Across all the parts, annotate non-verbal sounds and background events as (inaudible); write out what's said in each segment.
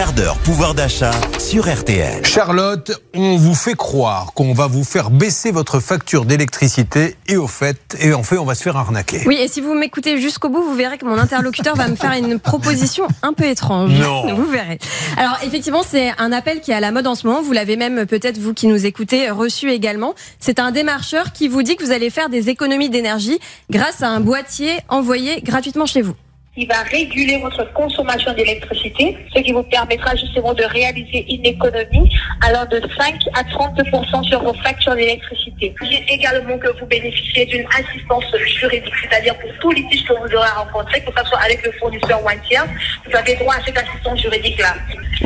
quart d'heure pouvoir d'achat sur RTL. Charlotte, on vous fait croire qu'on va vous faire baisser votre facture d'électricité et au fait, et en fait, on va se faire arnaquer. Oui, et si vous m'écoutez jusqu'au bout, vous verrez que mon interlocuteur va me faire une proposition un peu étrange. Non. (laughs) Vous verrez. Alors, effectivement, c'est un appel qui est à la mode en ce moment. Vous l'avez même, peut-être vous qui nous écoutez, reçu également. C'est un démarcheur qui vous dit que vous allez faire des économies d'énergie grâce à un boîtier envoyé gratuitement chez vous. Il va réguler votre consommation d'électricité, ce qui vous permettra justement de réaliser une économie allant de 5 à 30% sur vos factures d'électricité. Puis également que vous bénéficiez d'une assistance juridique, c'est-à-dire pour tout litige que vous aurez rencontré, que ce soit avec le fournisseur ou un tiers, vous avez droit à cette assistance juridique-là.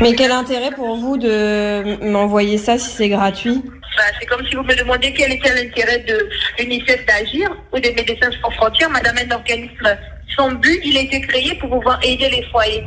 Mais quel intérêt pour vous de m'envoyer ça si c'est gratuit? Enfin, c'est comme si vous me demandiez quel était l'intérêt de l'UNICEF d'agir ou des Médecins sans frontières. Madame, un organisme son but, il a été créé pour pouvoir aider les foyers.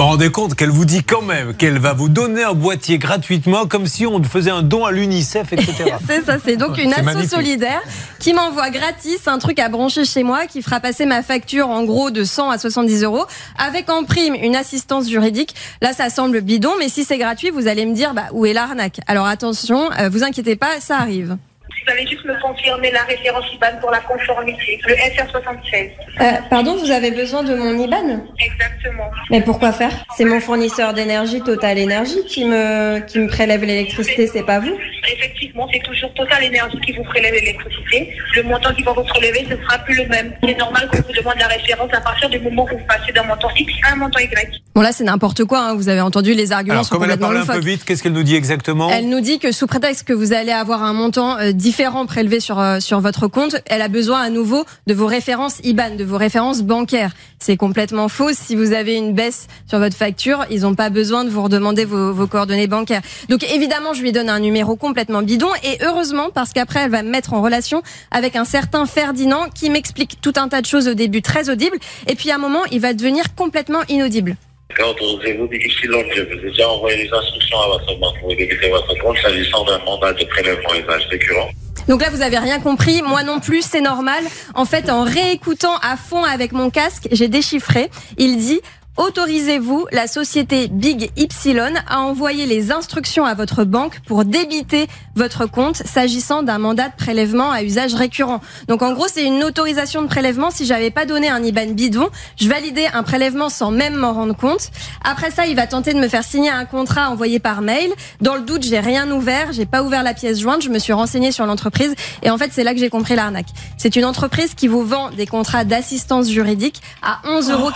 Vous vous rendez compte qu'elle vous dit quand même qu'elle va vous donner un boîtier gratuitement comme si on faisait un don à l'UNICEF, etc. (laughs) C'est ça, c'est donc une asso magnifique. solidaire qui m'envoie gratis un truc à brancher chez moi qui fera passer ma facture en gros de 100 à 70 euros avec en prime une assistance juridique. Là, ça semble bidon, mais si c'est gratuit, vous allez me dire bah, où est l'arnaque? Alors attention, euh, vous inquiétez pas, ça arrive. Vous allez juste me confirmer la référence IBAN pour la conformité, le FR76. Euh, pardon, vous avez besoin de mon IBAN? Exactement. Mais pourquoi faire? C'est mon fournisseur d'énergie Total Énergie qui me, qui me prélève l'électricité, c'est pas vous? Effectivement, c'est toujours Total Énergie qui vous prélève l'électricité. Le montant qui va vous prélever, ce sera plus le même. C'est normal qu'on vous demande la référence à partir du moment où vous passez d'un montant X à un montant Y. Bon là c'est n'importe quoi, hein, vous avez entendu les arguments Alors, sont comme elle a parlé un peu vite, qu'est-ce qu'elle nous dit exactement? Elle nous dit que sous prétexte que vous allez avoir un montant euh, différent prélevé sur, euh, sur votre compte, elle a besoin à nouveau de vos références IBAN, de vos références bancaires. C'est complètement faux. Si vous avez une baisse sur votre facture, ils n'ont pas besoin de vous redemander vos, coordonnées bancaires. Donc évidemment, je lui donne un numéro complètement bidon et heureusement parce qu'après, elle va me mettre en relation avec un certain Ferdinand qui m'explique tout un tas de choses au début très audibles et puis à un moment, il va devenir complètement inaudible. Quand vous Big Epsilon, je vous ai déjà envoyé les instructions à votre banque pour débiter votre compte s'agissant d'un mandat de prélèvement usage récurrent. Donc là, vous avez rien compris. Moi non plus, c'est normal. En fait, en réécoutant à fond avec mon casque, j'ai déchiffré. Il dit Autorisez-vous la société Big Epsilon à envoyer les instructions à votre banque pour débiter votre compte s'agissant d'un mandat de prélèvement à usage récurrent. Donc en gros, c'est une autorisation de prélèvement. Si j'avais pas donné un IBAN bidon, je validais un prélèvement sans même m'en rendre compte. Après ça, il va tenter de me faire signer un contrat envoyé par mail. Dans le doute, j'ai rien ouvert, j'ai pas ouvert la pièce jointe, je me suis renseignée sur l'entreprise et en fait, c'est là que j'ai compris l'arnaque. C'est une entreprise qui vous vend des contrats d'assistance juridique à 11,90 euros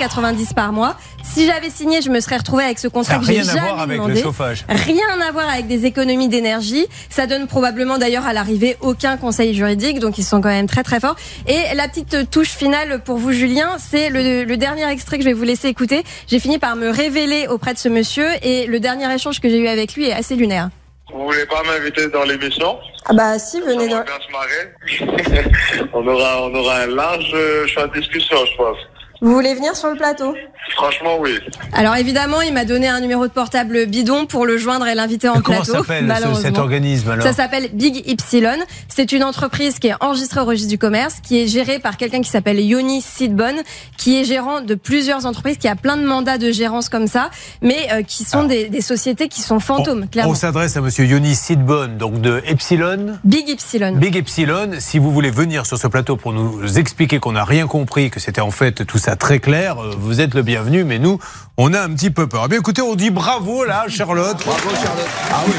par mois. Si j'avais signé, je me serais retrouvée avec ce contrat que rien à voir avec demandé. le chauffage. Rien à voir avec des économies d'énergie. Ça donne probablement d'ailleurs à l'arrivée aucun conseil juridique, donc ils sont quand même très très forts. Et la petite touche finale pour vous, Julien, c'est le, le dernier extrait que je vais vous laisser écouter. J'ai fini par me révéler auprès de ce monsieur et le dernier échange que j'ai eu avec lui est assez lunaire. Vous voulez pas m'inviter dans l'émission? Ah bah si, venez On va bien se marrer. (laughs) on, aura, on aura un large euh, champ de discussion, je pense. Vous voulez venir sur le plateau? Franchement, oui. Alors évidemment, il m'a donné un numéro de portable bidon pour le joindre et l'inviter en Comment plateau. s'appelle ce- malheureusement. cet organisme alors Ça s'appelle Big Epsilon. C'est une entreprise qui est enregistrée au registre du commerce, qui est gérée par quelqu'un qui s'appelle Yoni Sidbon, qui est gérant de plusieurs entreprises, qui a plein de mandats de gérance comme ça, mais euh, qui sont des, des sociétés qui sont fantômes, On clairement. s'adresse à monsieur Yoni Sidbon, donc de Epsilon. Big Epsilon. Big Epsilon, si vous voulez venir sur ce plateau pour nous expliquer qu'on n'a rien compris, que c'était en fait tout ça très clair, euh, vous êtes le bienvenu, mais nous, on a un petit peu peur. Eh bien écoutez, on dit bravo là, Charlotte. Bravo Charlotte. Ah oui.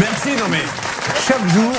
Merci, non mais chaque jour,